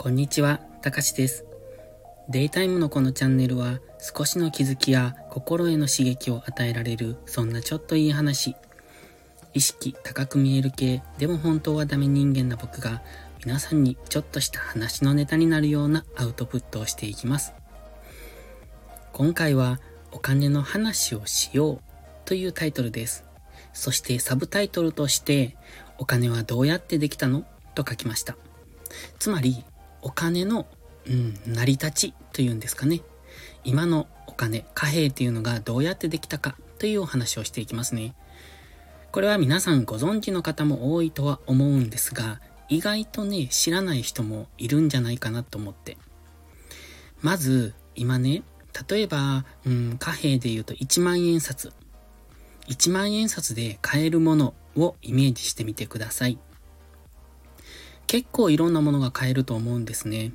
こんにちは、たかしです。デイタイムのこのチャンネルは少しの気づきや心への刺激を与えられるそんなちょっといい話。意識高く見える系でも本当はダメ人間な僕が皆さんにちょっとした話のネタになるようなアウトプットをしていきます。今回はお金の話をしようというタイトルです。そしてサブタイトルとしてお金はどうやってできたの？と書きました。つまり、お金の、うん、成り立ちというんですかね。今のお金、貨幣っていうのがどうやってできたかというお話をしていきますね。これは皆さんご存知の方も多いとは思うんですが、意外とね、知らない人もいるんじゃないかなと思って。まず、今ね、例えば、うん、貨幣で言うと1万円札。1万円札で買えるものをイメージしてみてください。結構いろんなものが買えると思うんですね。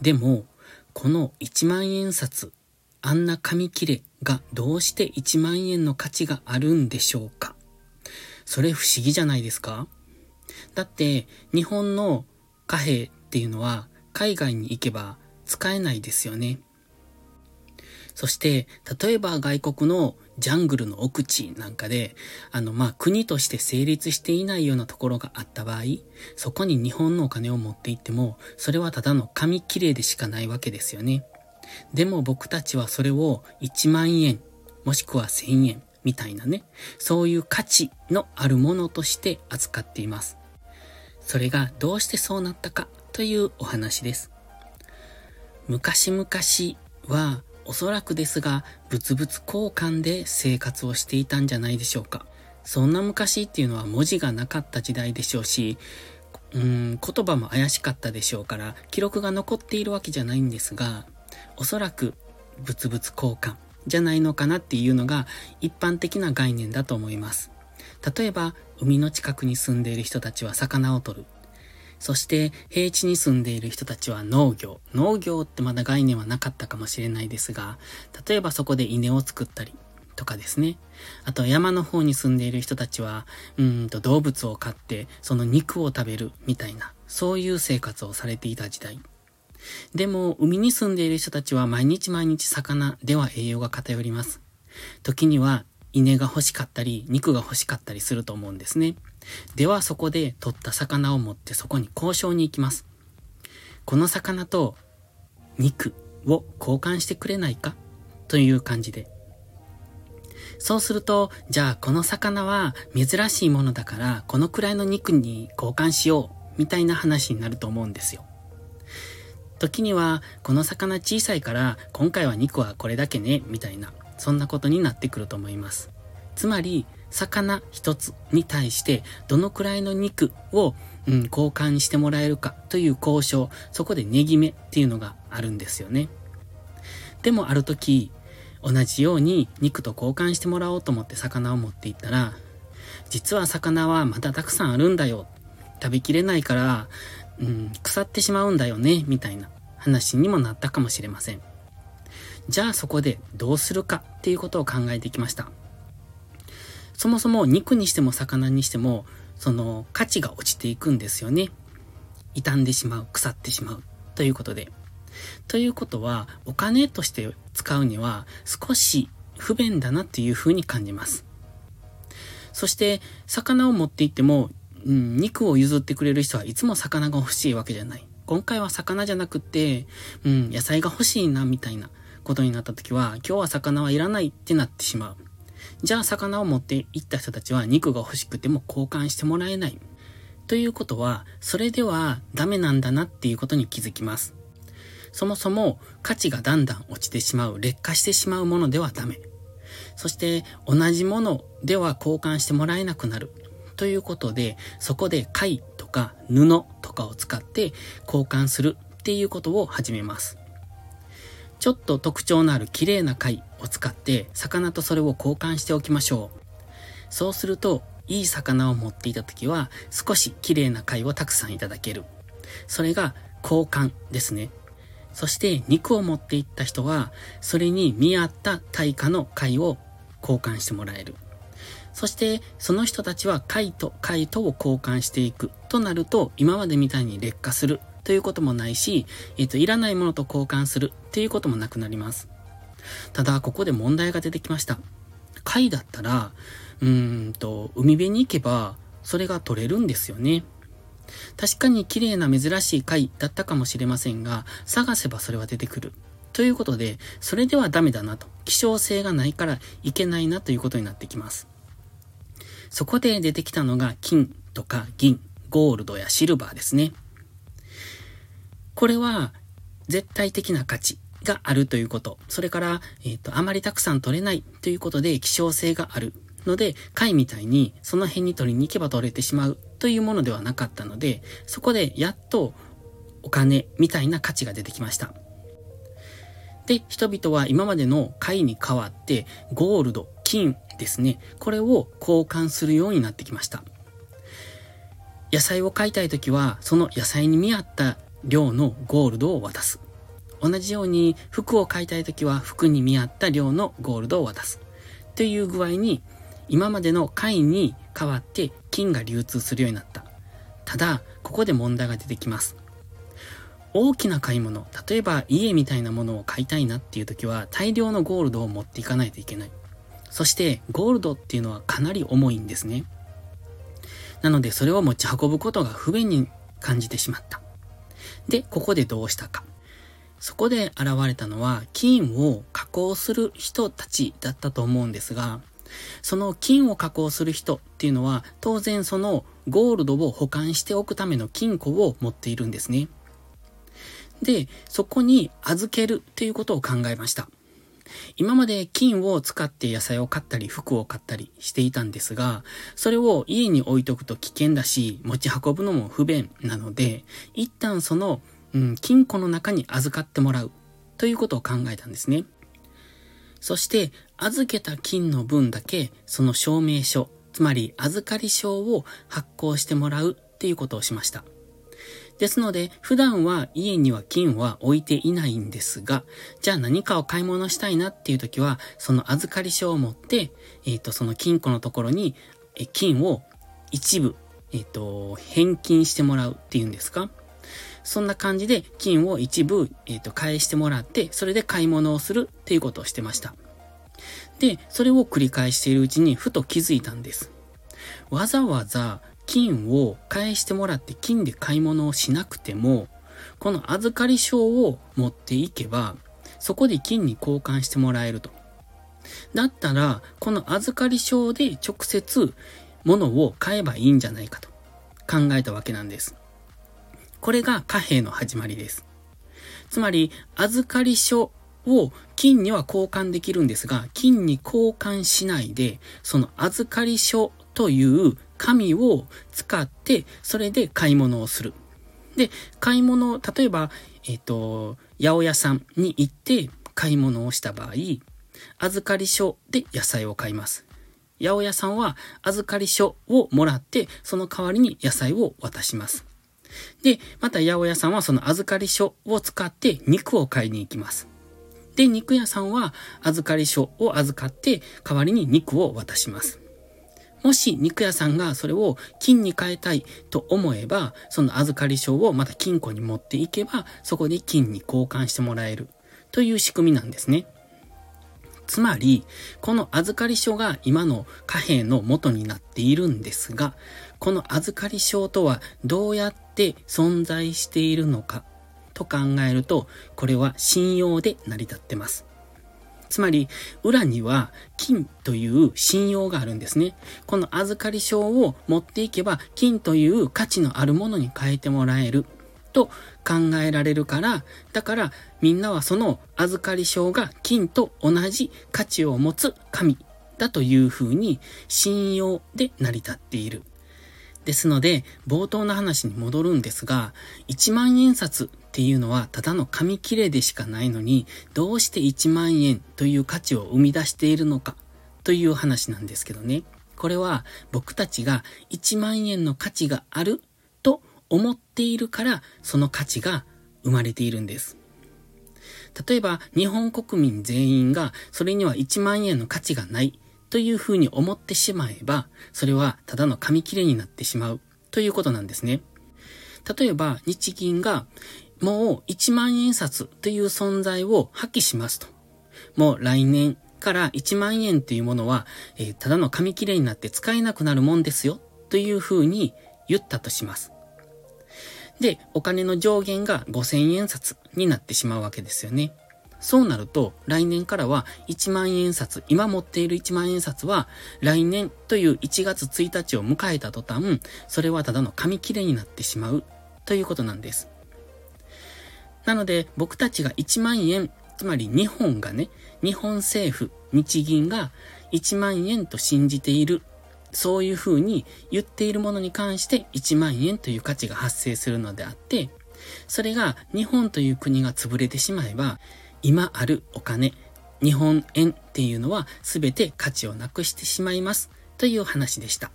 でも、この1万円札、あんな紙切れがどうして1万円の価値があるんでしょうか？それ不思議じゃないですか？だって、日本の貨幣っていうのは海外に行けば使えないですよね。そして、例えば外国のジャングルの奥地なんかで、あの、ま、国として成立していないようなところがあった場合、そこに日本のお金を持って行っても、それはただの紙切れでしかないわけですよね。でも僕たちはそれを1万円、もしくは1000円みたいなね、そういう価値のあるものとして扱っています。それがどうしてそうなったかというお話です。昔々はおそらくですが、物々交換で生活をしていたんじゃないでしょうか。そんな昔っていうのは文字がなかった時代でしょうし、うん、言葉も怪しかったでしょうから、記録が残っているわけじゃないんですが、おそらく物々交換じゃないのかなっていうのが一般的な概念だと思います。例えば、海の近くに住んでいる人たちは魚を取る。そして平地に住んでいる人たちは農業。農業ってまだ概念はなかったかもしれないですが、例えばそこで稲を作ったりとかですね。あと山の方に住んでいる人たちは、うんと動物を飼ってその肉を食べるみたいな、そういう生活をされていた時代。でも、海に住んでいる人たちは毎日毎日魚では栄養が偏ります。時には稲が欲しかったり、肉が欲しかったりすると思うんですね。ではそこで取った魚を持ってそこに交渉に行きます。この魚と肉を交換してくれないか？という感じで。そうすると、じゃあこの魚は珍しいものだからこのくらいの肉に交換しようみたいな話になると思うんですよ。時にはこの魚小さいから今回は肉はこれだけねみたいなそんなことになってくると思います。つまり魚一つに対してどのくらいの肉を、うん、交換してもらえるかという交渉、そこで値決めっていうのがあるんですよね。でもある時、同じように肉と交換してもらおうと思って魚を持っていったら、実は魚はまだたくさんあるんだよ。食べきれないから、うん、腐ってしまうんだよね、みたいな話にもなったかもしれません。じゃあそこでどうするかっていうことを考えてきました。そもそも肉にしても魚にしても、その価値が落ちていくんですよね。傷んでしまう、腐ってしまう。ということで。ということは、お金として使うには少し不便だなっていうふうに感じます。そして、魚を持っていっても、うん、肉を譲ってくれる人はいつも魚が欲しいわけじゃない。今回は魚じゃなくて、うん、野菜が欲しいな、みたいなことになった時は、今日は魚はいらないってなってしまう。じゃあ魚を持って行った人たちは肉が欲しくても交換してもらえない。ということは、それではダメなんだなっていうことに気づきます。そもそも価値がだんだん落ちてしまう、劣化してしまうものではダメ。そして同じものでは交換してもらえなくなる。ということで、そこで貝とか布とかを使って交換するっていうことを始めます。ちょっと特徴のある綺麗な貝を使って魚とそれを交換しておきましょう。そうすると、いい魚を持っていた時は少し綺麗な貝をたくさんいただける。それが交換ですね。そして肉を持っていった人は、それに見合った対価の貝を交換してもらえる。そして、その人たちは貝と貝とを交換していくとなると、今までみたいに劣化するということもないし、えっ、ー、と、いらないものと交換するっていうこともなくなります。ただ、ここで問題が出てきました。貝だったら、うーんと、海辺に行けば、それが取れるんですよね。確かに綺麗な珍しい貝だったかもしれませんが、探せばそれは出てくる。ということで、それではダメだなと。希少性がないからいけないなということになってきます。そこで出てきたのが金とか銀、ゴールドやシルバーですね。これは絶対的な価値があるということ。それから、えっ、ー、と、あまりたくさん取れないということで希少性があるので、貝みたいにその辺に取りに行けば取れてしまうというものではなかったので、そこでやっとお金みたいな価値が出てきました。で、人々は今までの貝に代わってゴールド、金ですね。これを交換するようになってきました。野菜を買いたいときは、その野菜に見合った量のゴールドを渡す。同じように服を買いたいときは服に見合った量のゴールドを渡す。という具合に、今までの貝に代わって金が流通するようになった。ただ、ここで問題が出てきます。大きな買い物、例えば家みたいなものを買いたいなっていう時は大量のゴールドを持っていかないといけない。そしてゴールドっていうのはかなり重いんですね。なのでそれを持ち運ぶことが不便に感じてしまった。で、ここでどうしたか。そこで現れたのは金を加工する人たちだったと思うんですが、その金を加工する人っていうのは当然そのゴールドを保管しておくための金庫を持っているんですね。で、そこに預けるということを考えました。今まで金を使って野菜を買ったり服を買ったりしていたんですが、それを家に置いとくと危険だし、持ち運ぶのも不便なので、一旦その、うん、金庫の中に預かってもらうということを考えたんですね。そして、預けた金の分だけ、その証明書、つまり預かり証を発行してもらうっていうことをしました。ですので、普段は家には金は置いていないんですが、じゃあ何かを買い物したいなっていう時は、その預かり書を持って、えっ、ー、と、その金庫のところに、え金を一部、えっ、ー、と、返金してもらうっていうんですか？そんな感じで金を一部、えっ、ー、と、返してもらって、それで買い物をするっていうことをしてました。で、それを繰り返しているうちにふと気づいたんです。わざわざ金を返してもらって金で買い物をしなくても、この預かり証を持っていけば、そこで金に交換してもらえると。だったら、この預かり証で直接物を買えばいいんじゃないかと考えたわけなんです。これが貨幣の始まりです。つまり、預かり書を金には交換できるんですが、金に交換しないで、その預かり書という紙を使って、それで買い物をする。で、買い物、例えば、えっ、ー、と、八百屋さんに行って買い物をした場合、預かり書で野菜を買います。八百屋さんは預かり書をもらって、その代わりに野菜を渡します。で、また八百屋さんはその預かり書を使って肉を買いに行きます。で、肉屋さんは預かり書を預かって代わりに肉を渡します。もし肉屋さんがそれを金に変えたいと思えば、その預かり証をまた金庫に持っていけば、そこで金に交換してもらえるという仕組みなんですね。つまり、この預かり書が今の貨幣の元になっているんですが、この預かり証とはどうやっって存在しているのかと考えると、これは信用で成り立ってます。つまり、裏には金という信用があるんですね。この預かり証を持っていけば、金という価値のあるものに変えてもらえると考えられるから、だからみんなはその預かり証が金と同じ価値を持つ神だというふうに信用で成り立っている。ですので、冒頭の話に戻るんですが、1万円札っていうのはただの紙切れでしかないのに、どうして1万円という価値を生み出しているのかという話なんですけどね。これは僕たちが1万円の価値があると思っているから、その価値が生まれているんです。例えば、日本国民全員がそれには1万円の価値がないというふうに思ってしまえば、それはただの紙切れになってしまうということなんですね。例えば日銀がもう1万円札という存在を破棄しますと。もう来年から1万円というものは、えー、ただの紙切れになって使えなくなるもんですよというふうに言ったとします。で、お金の上限が5000円札になってしまうわけですよね。そうなると、来年からは1万円札、今持っている1万円札は、来年という1月1日を迎えた途端、それはただの紙切れになってしまうということなんです。なので、僕たちが1万円、つまり日本がね、日本政府、日銀が1万円と信じているそういう風に言っているものに関して1万円という価値が発生するのであって、それが日本という国が潰れてしまえば、今あるお金、日本円っていうのは全て価値をなくしてしまいますという話でした。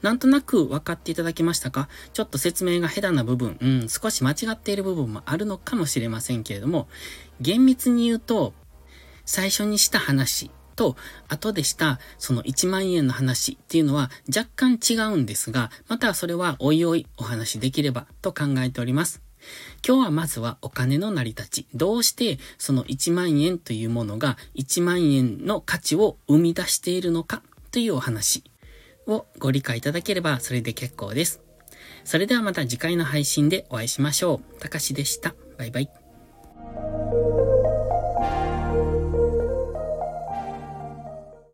なんとなく分かっていただけましたか？ちょっと説明が下手な部分、うん、少し間違っている部分もあるのかもしれませんけれども、厳密に言うと、最初にした話と、後でしたその1万円の話っていうのは若干違うんですが、またそれはおいおいお話できればと考えております。今日はまずはお金の成り立ち。どうしてその1万円というものが1万円の価値を生み出しているのかというお話をご理解いただければそれで結構です。それではまた次回の配信でお会いしましょう。たかしでした。バイバイ。